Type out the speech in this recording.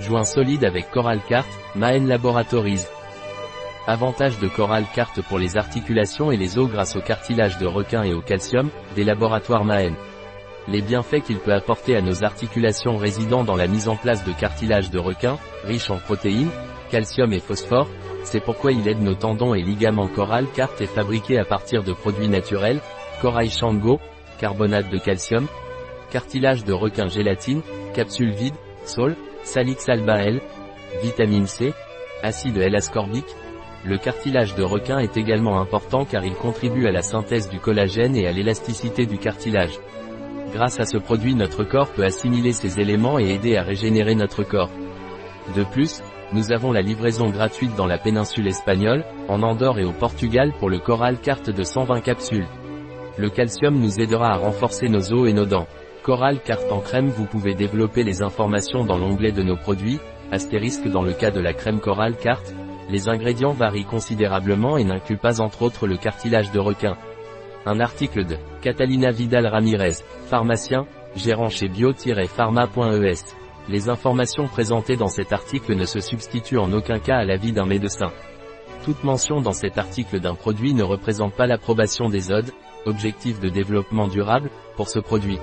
Joint solide avec Coral Cart, Maen Laboratories. Avantage de Coral Cart pour les articulations et les os grâce au cartilage de requin et au calcium, des laboratoires Maen. Les bienfaits qu'il peut apporter à nos articulations résidant dans la mise en place de cartilage de requin, riche en protéines, calcium et phosphore, c'est pourquoi il aide nos tendons et ligaments Coral Cart est fabriqué à partir de produits naturels, corail Shango, carbonate de calcium, cartilage de requin gélatine, capsule vide, sol, salix alba L, vitamine C, acide L-ascorbique. Le cartilage de requin est également important car il contribue à la synthèse du collagène et à l'élasticité du cartilage. Grâce à ce produit notre corps peut assimiler ces éléments et aider à régénérer notre corps. De plus, nous avons la livraison gratuite dans la péninsule espagnole, en Andorre et au Portugal pour le Coral Carte de 120 capsules. Le calcium nous aidera à renforcer nos os et nos dents. Coral carte en crème Vous pouvez développer les informations dans l'onglet de nos produits, astérisque dans le cas de la crème Coral carte. Les ingrédients varient considérablement et n'incluent pas entre autres le cartilage de requin. Un article de Catalina Vidal Ramirez, pharmacien, gérant chez bio-pharma.es. Les informations présentées dans cet article ne se substituent en aucun cas à l'avis d'un médecin. Toute mention dans cet article d'un produit ne représente pas l'approbation des ODE, objectifs de développement durable, pour ce produit.